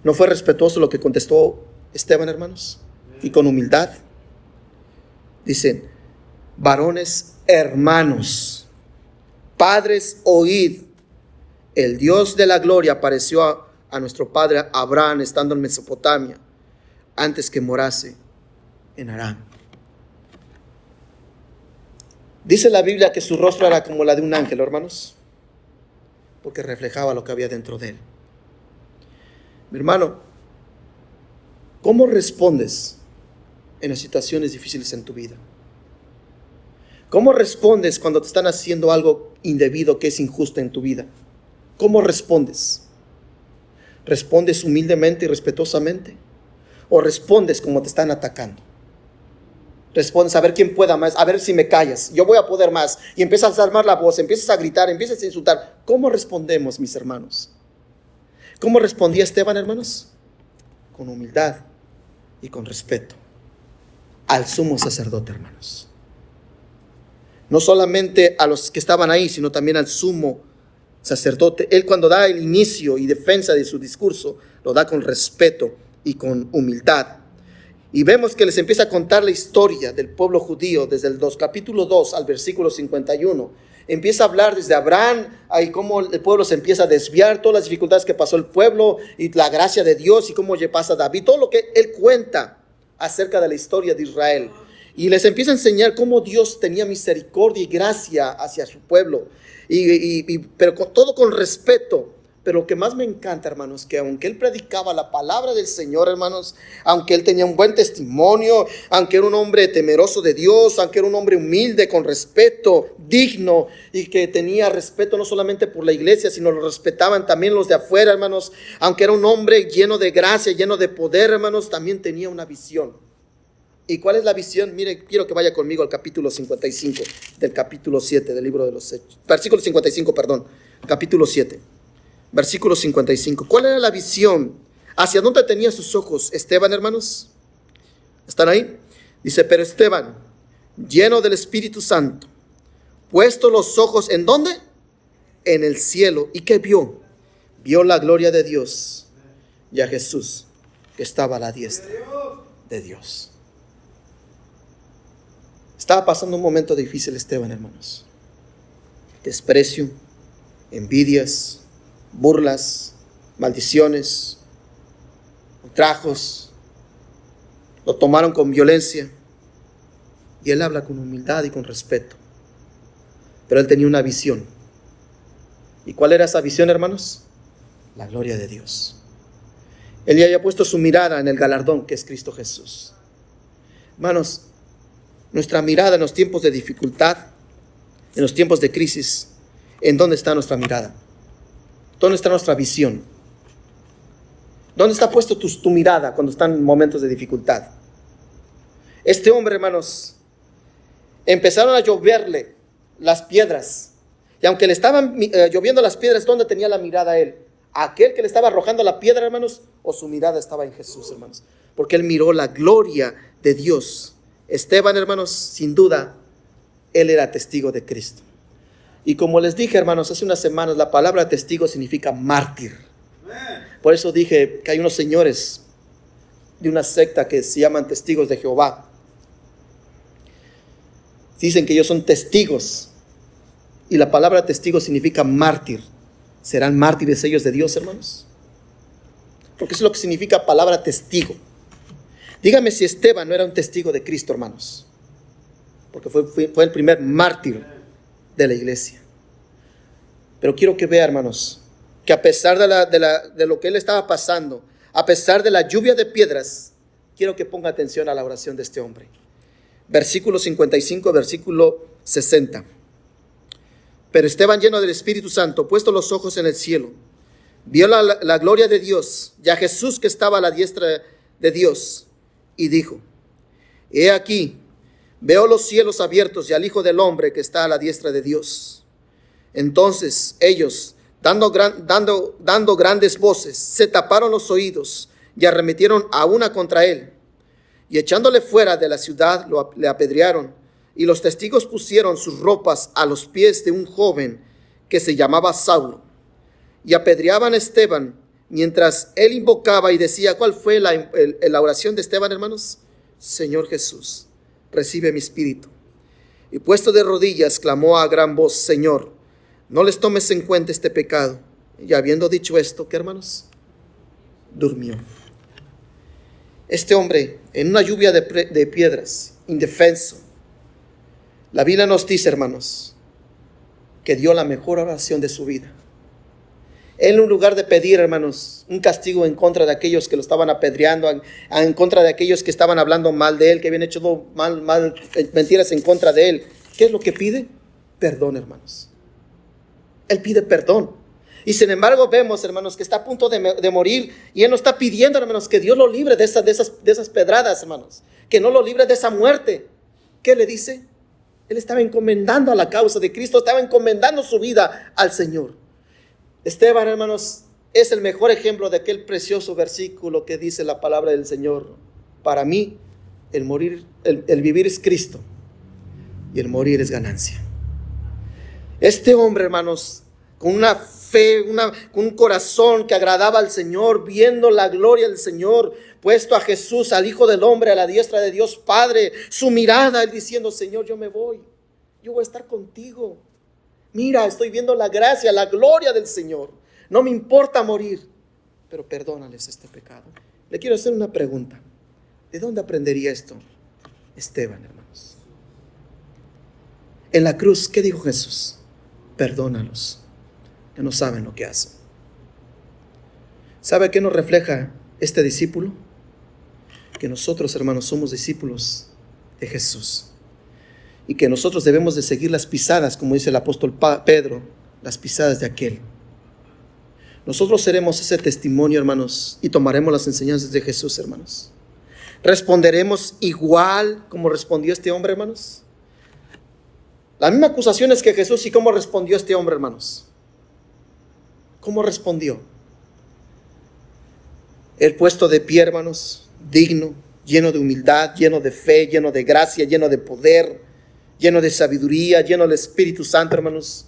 Speaker 2: ¿No fue respetuoso lo que contestó Esteban, hermanos? Y con humildad. Dicen, varones hermanos, padres, oíd el Dios de la gloria apareció a, nuestro padre Abraham estando en Mesopotamia antes que morase en Arán. Dice la Biblia que su rostro era como la de un ángel, hermanos, porque reflejaba lo que había dentro de él. Mi hermano, ¿cómo respondes en las situaciones difíciles en tu vida? ¿Cómo respondes cuando te están haciendo algo indebido que es injusto en tu vida? ¿Cómo respondes? ¿Respondes humildemente y respetuosamente? ¿O respondes como te están atacando? Respondes a ver quién pueda más, a ver si me callas, yo voy a poder más. Y empiezas a armar la voz, empiezas a gritar, empiezas a insultar. ¿Cómo respondemos, mis hermanos? ¿Cómo respondía Esteban, hermanos? Con humildad y con respeto al sumo sacerdote, hermanos. No solamente a los que estaban ahí, sino también al sumo sacerdote, él cuando da el inicio y defensa de su discurso, lo da con respeto y con humildad. Y vemos que les empieza a contar la historia del pueblo judío desde el 2, capítulo 2 al versículo 51. Empieza a hablar desde Abraham, ahí cómo el pueblo se empieza a desviar, todas las dificultades que pasó el pueblo y la gracia de Dios y cómo pasa David, todo lo que él cuenta acerca de la historia de Israel. Y les empieza a enseñar cómo Dios tenía misericordia y gracia hacia su pueblo. Y, pero con, todo con respeto. Pero lo que más me encanta, hermanos, que aunque él predicaba la palabra del Señor, hermanos, aunque él tenía un buen testimonio, aunque era un hombre temeroso de Dios, aunque era un hombre humilde, con respeto, digno, y que tenía respeto no solamente por la iglesia, sino lo respetaban también los de afuera, hermanos, aunque era un hombre lleno de gracia, lleno de poder, hermanos, también tenía una visión. ¿Y cuál es la visión? Mire, quiero que vaya conmigo al capítulo 55 del capítulo 7 del libro de los Hechos. Versículo 55, perdón, capítulo 7 versículo 55. ¿Cuál era la visión? ¿Hacia dónde tenía sus ojos Esteban, hermanos? ¿Están ahí? Dice, pero Esteban, lleno del Espíritu Santo, puesto los ojos en dónde? En el cielo. ¿Y qué vio? Vio la gloria de Dios y a Jesús que estaba a la diestra de Dios. Estaba pasando un momento difícil Esteban, hermanos. Desprecio, envidias, burlas, maldiciones, trajos, lo tomaron con violencia y él habla con humildad y con respeto. Pero él tenía una visión. ¿Y cuál era esa visión, hermanos? La gloria de Dios. Él ya había puesto su mirada en el galardón que es Cristo Jesús. Hermanos, nuestra mirada en los tiempos de dificultad, en los tiempos de crisis, ¿en dónde está nuestra mirada? ¿Dónde está nuestra visión? ¿Dónde está puesto tu, mirada cuando están en momentos de dificultad? Este hombre, hermanos, empezaron a lloverle las piedras. Y aunque le estaban eh, lloviendo las piedras, ¿dónde tenía la mirada él? ¿Aquel que le estaba arrojando la piedra, hermanos? ¿O su mirada estaba en Jesús, hermanos? Porque él miró la gloria de Dios. Esteban, hermanos, sin duda, él era testigo de Cristo. Y como les dije, hermanos, hace unas semanas, la palabra testigo significa mártir. Por eso dije que hay unos señores de una secta que se llaman testigos de Jehová. Dicen que ellos son testigos. Y la palabra testigo significa mártir. ¿Serán mártires ellos de Dios, hermanos? Porque eso es lo que significa palabra testigo. Dígame si Esteban no era un testigo de Cristo, hermanos. Porque fue, fue el primer mártir de la iglesia. Pero quiero que vea, hermanos, que a pesar de, la, de, la, de lo que él estaba pasando, a pesar de la lluvia de piedras, quiero que ponga atención a la oración de este hombre. Versículo 55, versículo 60. Pero Esteban lleno del Espíritu Santo, puesto los ojos en el cielo, vio la, la gloria de Dios y a Jesús que estaba a la diestra de Dios y dijo, he aquí, Veo los cielos abiertos y al Hijo del Hombre que está a la diestra de Dios. Entonces ellos, dando, dando, dando grandes voces, se taparon los oídos y arremetieron a una contra él. Y echándole fuera de la ciudad, lo, le apedrearon. Y los testigos pusieron sus ropas a los pies de un joven que se llamaba Saulo. Y apedreaban a Esteban mientras él invocaba y decía, ¿cuál fue la, la oración de Esteban, hermanos? Señor Jesús recibe mi espíritu. Y puesto de rodillas, clamó a gran voz, Señor, no les tomes en cuenta este pecado. Y habiendo dicho esto, ¿qué hermanos? Durmió. Este hombre, en una lluvia de, de piedras, indefenso, la Biblia nos dice, hermanos, que dio la mejor oración de su vida. En lugar de pedir, hermanos, un castigo en contra de aquellos que lo estaban apedreando, en, contra de aquellos que estaban hablando mal de él, que habían hecho mal, mal, eh, mentiras en contra de él, ¿qué es lo que pide? Perdón, hermanos. Él pide perdón. Y sin embargo vemos, hermanos, que está a punto de, morir y él no está pidiendo, hermanos, que Dios lo libre de esas, de, esas, de esas pedradas, hermanos. Que no lo libre de esa muerte. ¿Qué le dice? Él estaba encomendando a la causa de Cristo, estaba encomendando su vida al Señor. Esteban, hermanos, es el mejor ejemplo de aquel precioso versículo que dice la palabra del Señor. Para mí, el morir, el, vivir es Cristo y el morir es ganancia. Este hombre, hermanos, con una fe, con un corazón que agradaba al Señor, viendo la gloria del Señor, puesto a Jesús, al Hijo del Hombre, a la diestra de Dios Padre, su mirada, él diciendo, Señor, yo me voy, yo voy a estar contigo. Mira, estoy viendo la gracia, la gloria del Señor. No me importa morir, pero perdónales este pecado. Le quiero hacer una pregunta. ¿De dónde aprendería esto? Esteban, hermanos. En la cruz, ¿qué dijo Jesús? Perdónalos, que no saben lo que hacen. ¿Sabe qué nos refleja este discípulo? Que nosotros, hermanos, somos discípulos de Jesús. Y que nosotros debemos de seguir las pisadas, como dice el apóstol Pedro, las pisadas de aquel. Nosotros seremos ese testimonio, hermanos, y tomaremos las enseñanzas de Jesús, hermanos. ¿Responderemos igual como respondió este hombre, hermanos? La misma acusación es que Jesús y cómo respondió este hombre, hermanos. ¿Cómo respondió? El puesto de pie, hermanos, digno, lleno de humildad, lleno de fe, lleno de gracia, lleno de poder, lleno de sabiduría, lleno del Espíritu Santo, hermanos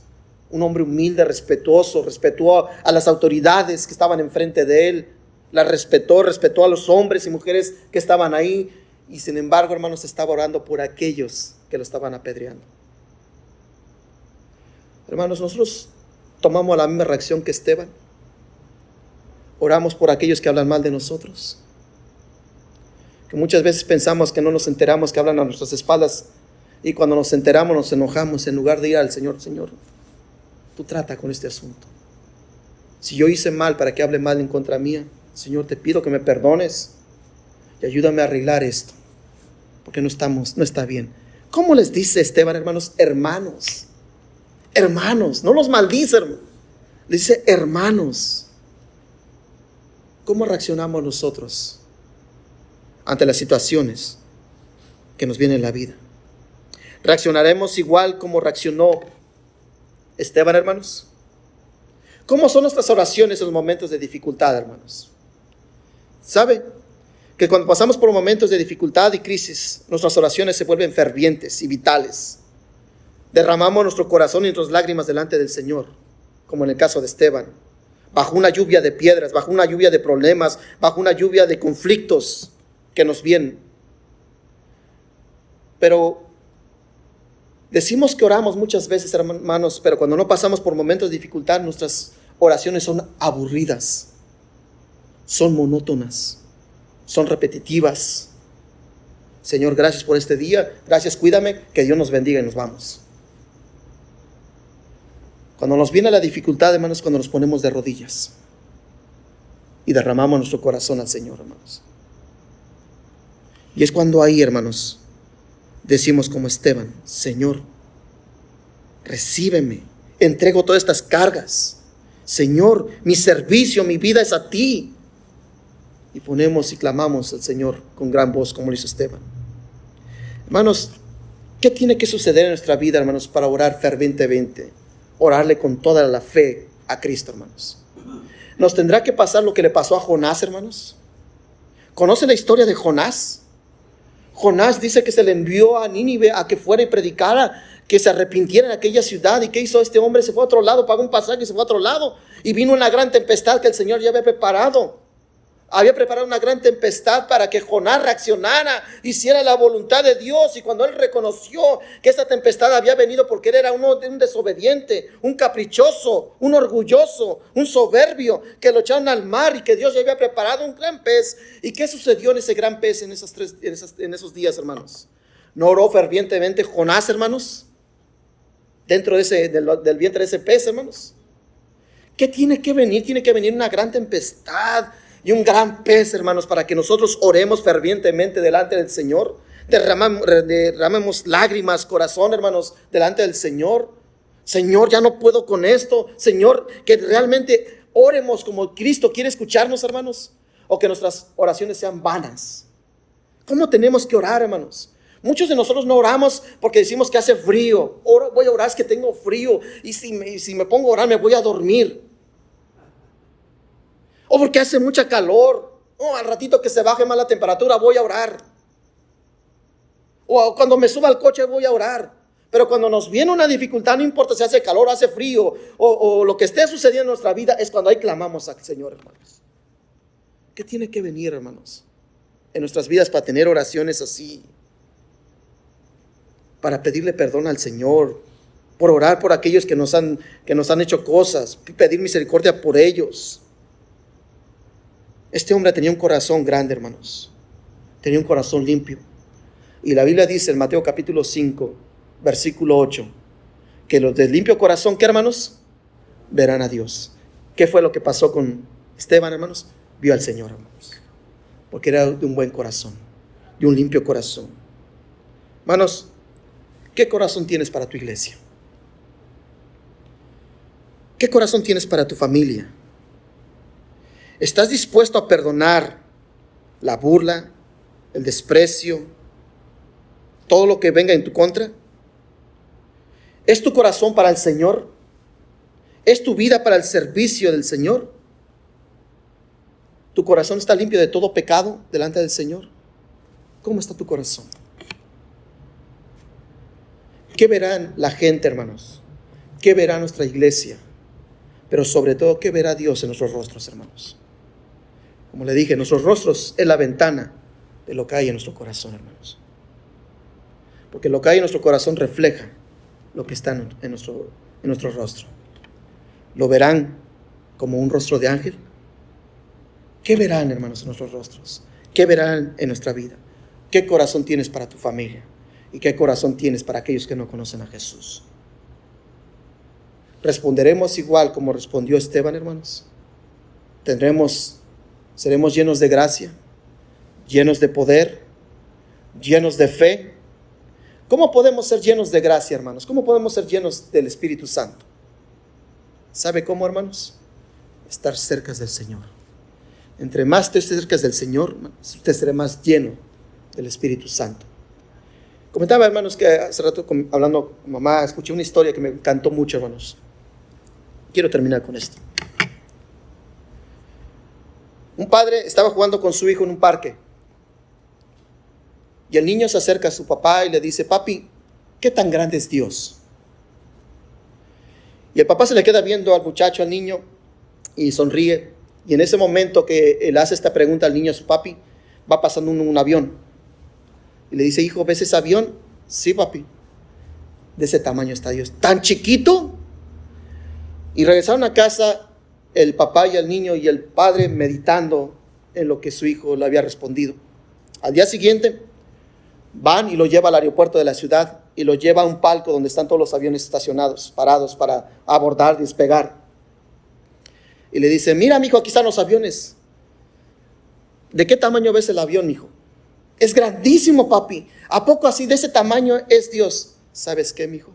Speaker 2: un hombre humilde, respetuoso, respetó a las autoridades que estaban enfrente de él, la respetó, respetó a los hombres y mujeres que estaban ahí, y sin embargo, hermanos, estaba orando por aquellos que lo estaban apedreando. Hermanos, nosotros tomamos la misma reacción que Esteban. Oramos por aquellos que hablan mal de nosotros. Que muchas veces pensamos que no nos enteramos que hablan a nuestras espaldas y cuando nos enteramos nos enojamos en lugar de ir al Señor, Señor, tú trata con este asunto. Si yo hice mal para que hable mal en contra mía, Señor, te pido que me perdones y ayúdame a arreglar esto, porque no estamos, no está bien. ¿Cómo les dice Esteban, hermanos? Hermanos, hermanos, no los maldice, hermano. Les dice hermanos. ¿Cómo reaccionamos nosotros ante las situaciones que nos vienen en la vida? ¿Reaccionaremos igual como reaccionó Esteban, hermanos. ¿Cómo son nuestras oraciones en los momentos de dificultad, hermanos? ¿Sabe? Que cuando pasamos por momentos de dificultad y crisis, nuestras oraciones se vuelven fervientes y vitales. Derramamos nuestro corazón y nuestras lágrimas delante del Señor, como en el caso de Esteban, bajo una lluvia de piedras, bajo una lluvia de problemas, bajo una lluvia de conflictos que nos vienen. Pero Decimos que oramos muchas veces, hermanos, pero cuando no pasamos por momentos de dificultad, nuestras oraciones son aburridas, son monótonas, son repetitivas. Señor, gracias por este día, gracias, cuídame, que Dios nos bendiga y nos vamos. Cuando nos viene la dificultad, hermanos, cuando nos ponemos de rodillas y derramamos nuestro corazón al Señor, hermanos. Y es cuando ahí, hermanos, decimos como Esteban, Señor, recíbeme, entrego todas estas cargas. Señor, mi servicio, mi vida es a ti. Y ponemos y clamamos al Señor con gran voz, como lo hizo Esteban. Hermanos, ¿qué tiene que suceder en nuestra vida, hermanos, para orar fervientemente? Orarle con toda la fe a Cristo, hermanos. ¿Nos tendrá que pasar lo que le pasó a Jonás, hermanos? ¿Conoce la historia de Jonás? Jonás dice que se le envió a Nínive a que fuera y predicara, que se arrepintiera en aquella ciudad. ¿Y qué hizo este hombre? Se fue a otro lado, pagó un pasaje y se fue a otro lado. Y vino una gran tempestad que el Señor ya había preparado había preparado una gran tempestad para que Jonás reaccionara, hiciera la voluntad de Dios. Y cuando él reconoció que esta tempestad había venido porque él era uno un desobediente, un caprichoso, un orgulloso, un soberbio, que lo echaron al mar y que Dios ya había preparado un gran pez. ¿Y qué sucedió en ese gran pez en, esos, tres, en, esos días, hermanos? ¿No oró fervientemente Jonás, hermanos? Dentro de ese, del, del vientre de ese pez, hermanos. ¿Qué tiene que venir? Tiene que venir una gran tempestad y un gran pez, hermanos, para que nosotros oremos fervientemente delante del Señor. Derramemos, lágrimas, corazón, hermanos, delante del Señor. Señor, ya no puedo con esto. Señor, que realmente oremos como Cristo quiere escucharnos, hermanos. O que nuestras oraciones sean vanas. ¿Cómo tenemos que orar, hermanos? Muchos de nosotros no oramos porque decimos que hace frío. voy a orar es que tengo frío. Y si me, si me pongo a orar me voy a dormir. O porque hace mucha calor. O al ratito que se baje más la temperatura voy a orar. O cuando me suba al coche voy a orar. Pero cuando nos viene una dificultad, no importa si hace calor, hace frío o, o lo que esté sucediendo en nuestra vida, es cuando ahí clamamos al Señor, hermanos. ¿Qué tiene que venir, hermanos? En nuestras vidas para tener oraciones así. Para pedirle perdón al Señor. Por orar por aquellos que nos han, que nos han hecho cosas. Pedir misericordia por ellos. Este hombre tenía un corazón grande, hermanos. tenía un corazón limpio. Y la Biblia dice en Mateo capítulo 5, versículo 8, que los de limpio corazón, ¿qué hermanos? Verán a Dios. ¿Qué fue lo que pasó con Esteban, hermanos? Vio al Señor, hermanos. Porque era de un buen corazón, de un limpio corazón. Hermanos, ¿qué corazón tienes para tu iglesia? ¿Qué corazón tienes para tu familia? ¿Estás dispuesto a perdonar la burla, el desprecio, todo lo que venga en tu contra? ¿Es tu corazón para el Señor? ¿Es tu vida para el servicio del Señor? ¿Tu corazón está limpio de todo pecado delante del Señor? ¿Cómo está tu corazón? ¿Qué verán la gente, hermanos? ¿Qué verá nuestra iglesia? Pero sobre todo, ¿qué verá Dios en nuestros rostros, hermanos? Como le dije, nuestros rostros es la ventana de lo que hay en nuestro corazón, hermanos. Porque lo que hay en nuestro corazón refleja lo que está en nuestro, en nuestro rostro. ¿Lo verán como un rostro de ángel? ¿Qué verán, hermanos, en nuestros rostros? ¿Qué verán en nuestra vida? ¿Qué corazón tienes para tu familia? ¿Y qué corazón tienes para aquellos que no conocen a Jesús? ¿Responderemos igual como respondió Esteban, hermanos? ¿Tendremos, seremos llenos de gracia, llenos de poder, llenos de fe? ¿Cómo podemos ser llenos de gracia, hermanos? ¿Cómo podemos ser llenos del Espíritu Santo? ¿Sabe cómo, hermanos? Estar cerca del Señor. Entre más te estés cerca del Señor, usted será más lleno del Espíritu Santo. Comentaba, hermanos, que hace rato hablando con mamá, escuché una historia que me encantó mucho, hermanos. Quiero terminar con esto. Un padre estaba jugando con su hijo en un parque y el niño se acerca a su papá y le dice, papi, ¿qué tan grande es Dios? Y el papá se le queda viendo al muchacho, al niño, y sonríe. Y en ese momento que él hace esta pregunta al niño, a su papi, va pasando un, avión. Y le dice, hijo, ¿ves ese avión? Sí, papi. De ese tamaño está Dios. ¿Tan chiquito? Y regresaron a casa el papá y el niño y el padre meditando en lo que su hijo le había respondido. Al día siguiente, van y lo lleva al aeropuerto de la ciudad y lo lleva a un palco donde están todos los aviones estacionados, parados para abordar, despegar. Y le dice, mira, mijo, aquí están los aviones. ¿De qué tamaño ves el avión, mijo? Es grandísimo, papi. ¿A poco así de ese tamaño es Dios? ¿Sabes qué, mijo?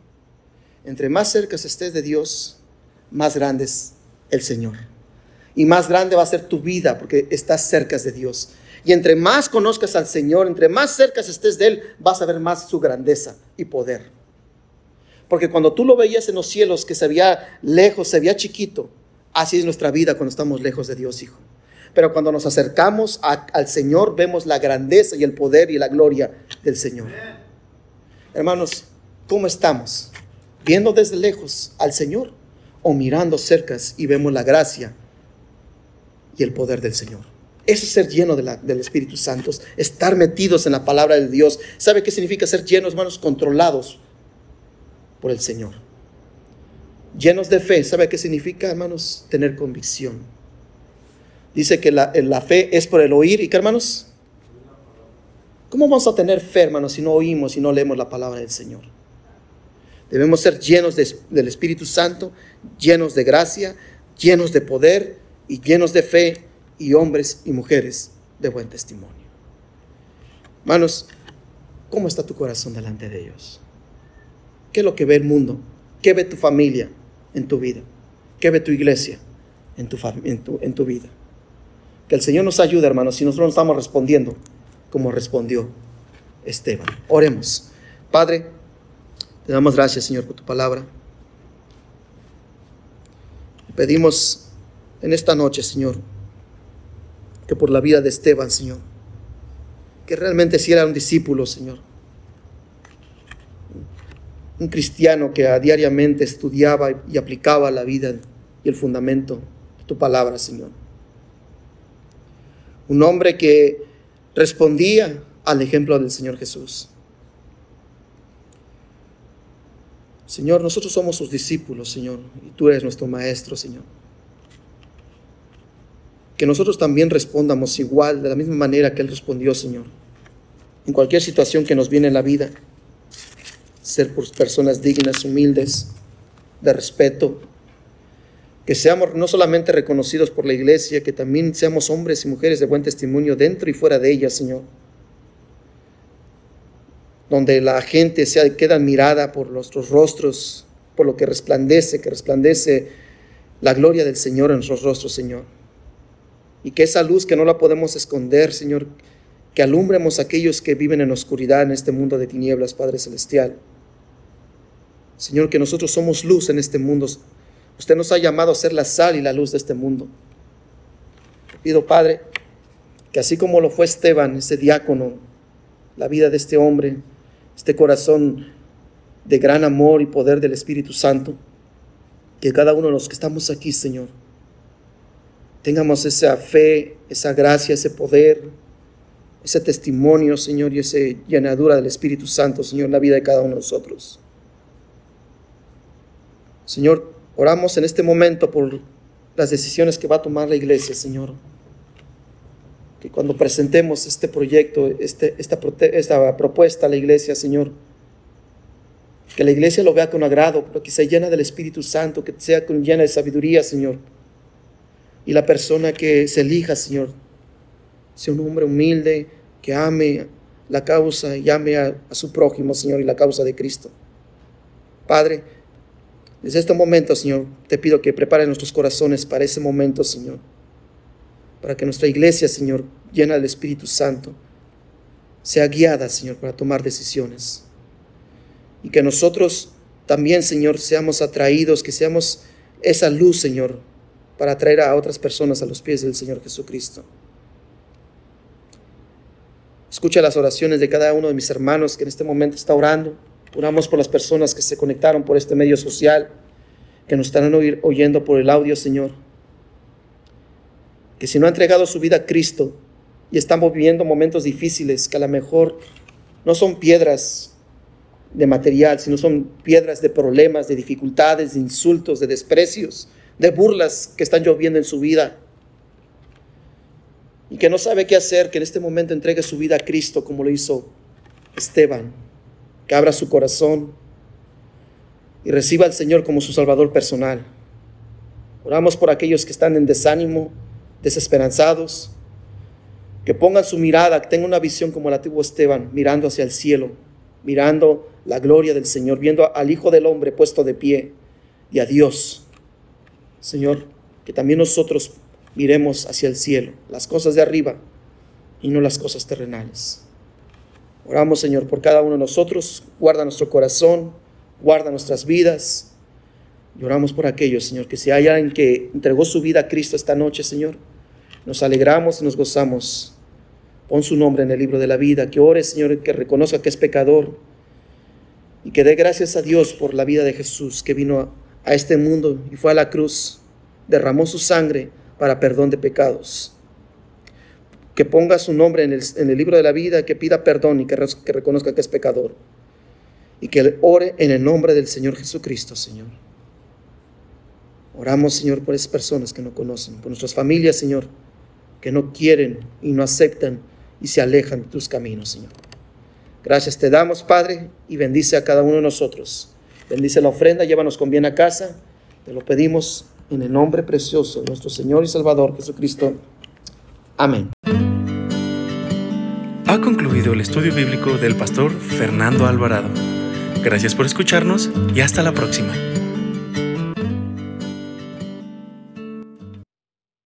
Speaker 2: Entre más cerca estés de Dios, más grande es el Señor. Y más grande va a ser tu vida porque estás cerca de Dios. Y entre más conozcas al Señor, entre más cerca estés de Él, vas a ver más su grandeza y poder. Porque cuando tú lo veías en los cielos, que se veía lejos, se veía chiquito, así es nuestra vida cuando estamos lejos de Dios, hijo. Pero cuando nos acercamos al Señor, vemos la grandeza y el poder y la gloria del Señor. Hermanos, ¿cómo estamos? ¿Viendo desde lejos al Señor mirando cercas y vemos la gracia y el poder del Señor? Eso es ser lleno del Espíritu Santo, estar metidos en la palabra de Dios. ¿Sabe qué significa ser llenos, hermanos? Controlados por el Señor. Llenos de fe. ¿Sabe qué significa, hermanos? Tener convicción. Dice que la, la fe es por el oír. ¿Y qué, hermanos? ¿Cómo vamos a tener fe, hermanos, si no oímos y no leemos la palabra del Señor? Debemos ser llenos del Espíritu Santo, llenos de gracia, llenos de poder y llenos de fe y hombres y mujeres de buen testimonio. Hermanos, ¿cómo está tu corazón delante de ellos? ¿Qué es lo que ve el mundo? ¿Qué ve tu familia en tu vida? ¿Qué ve tu iglesia en tu, en tu, vida? Que el Señor nos ayude, hermanos, si nosotros no estamos respondiendo como respondió Esteban. Oremos. Padre, te damos gracias, Señor, por tu palabra. Pedimos en esta noche, Señor, que por la vida de Esteban, Señor. Que realmente si era un discípulo, Señor. Un cristiano que diariamente estudiaba y aplicaba la vida y el fundamento de tu palabra, Señor. Un hombre que respondía al ejemplo del Señor Jesús. Señor, nosotros somos sus discípulos, Señor, y tú eres nuestro maestro, Señor que nosotros también respondamos igual, de la misma manera que Él respondió, Señor. en cualquier situación que nos viene en la vida, ser personas dignas, humildes, de respeto, que seamos no solamente reconocidos por la iglesia, que también seamos hombres y mujeres de buen testimonio dentro y fuera de ella, Señor. Donde la gente se queda admirada por nuestros rostros, por lo que resplandece, que resplandece la gloria del Señor en nuestros rostros, Señor. Y que esa luz que no la podemos esconder, Señor, que alumbremos a aquellos que viven en oscuridad en este mundo de tinieblas, Padre Celestial. Señor, que nosotros somos luz en este mundo. Usted nos ha llamado a ser la sal y la luz de este mundo. pido, Padre, que así como lo fue Esteban, ese diácono, la vida de este hombre, este corazón de gran amor y poder del Espíritu Santo, que cada uno de los que estamos aquí, Señor, tengamos esa fe, esa gracia, ese poder, ese testimonio, Señor, y esa llenadura del Espíritu Santo, Señor, en la vida de cada uno de nosotros. Señor, oramos en este momento por las decisiones que va a tomar la iglesia, Señor. Que cuando presentemos este proyecto, este, esta, esta propuesta a la iglesia, Señor, que la iglesia lo vea con agrado, pero que sea llena del Espíritu Santo, que sea llena de sabiduría, Señor. Y la persona que se elija, Señor, sea un hombre humilde, que ame la causa y ame a, a su prójimo, Señor, y la causa de Cristo. Padre, desde este momento, Señor, te pido que prepare nuestros corazones para ese momento, Señor. Para que nuestra iglesia, Señor, llena del Espíritu Santo, sea guiada, Señor, para tomar decisiones. Y que nosotros también, Señor, seamos atraídos, que seamos esa luz, Señor, para atraer a otras personas a los pies del Señor Jesucristo. Escucha las oraciones de cada uno de mis hermanos que en este momento está orando. Oramos por las personas que se conectaron por este medio social, que nos están oyendo por el audio, Señor. Que si no han entregado su vida a Cristo y están viviendo momentos difíciles, que a lo mejor no son piedras de material, sino son piedras de problemas, de dificultades, de insultos, de desprecios, de burlas que están lloviendo en su vida. Y que no sabe qué hacer, que en este momento entregue su vida a Cristo como lo hizo Esteban que abra su corazón y reciba al Señor como su Salvador personal. Oramos por aquellos que están en desánimo, desesperanzados, que pongan su mirada, que tengan una visión como la tuvo Esteban, mirando hacia el cielo, mirando la gloria del Señor, viendo al Hijo del Hombre puesto de pie y a Dios. Señor, que también nosotros miremos hacia el cielo, las cosas de arriba y no las cosas terrenales. Oramos, Señor, por cada uno de nosotros. Guarda nuestro corazón, guarda nuestras vidas. Y oramos por aquellos, Señor, que si hay alguien que entregó su vida a Cristo esta noche, Señor, nos alegramos y nos gozamos. Pon su nombre en el libro de la vida. Que ore, Señor, que reconozca que es pecador. Y que dé gracias a Dios por la vida de Jesús, que vino a este mundo y fue a la cruz, derramó su sangre para perdón de pecados que ponga su nombre en el, libro de la vida, que pida perdón y que, que reconozca que es pecador. Y que ore en el nombre del Señor Jesucristo, Señor. Oramos, Señor, por esas personas que no conocen, por nuestras familias, Señor, que no quieren y no aceptan y se alejan de tus caminos, Señor. Gracias te damos, Padre, y bendice a cada uno de nosotros. Bendice la ofrenda, llévanos con bien a casa. Te lo pedimos en el nombre precioso de nuestro Señor y Salvador Jesucristo. Amén.
Speaker 1: Ha concluido el estudio bíblico del pastor Fernando Alvarado. Gracias por escucharnos y hasta la próxima.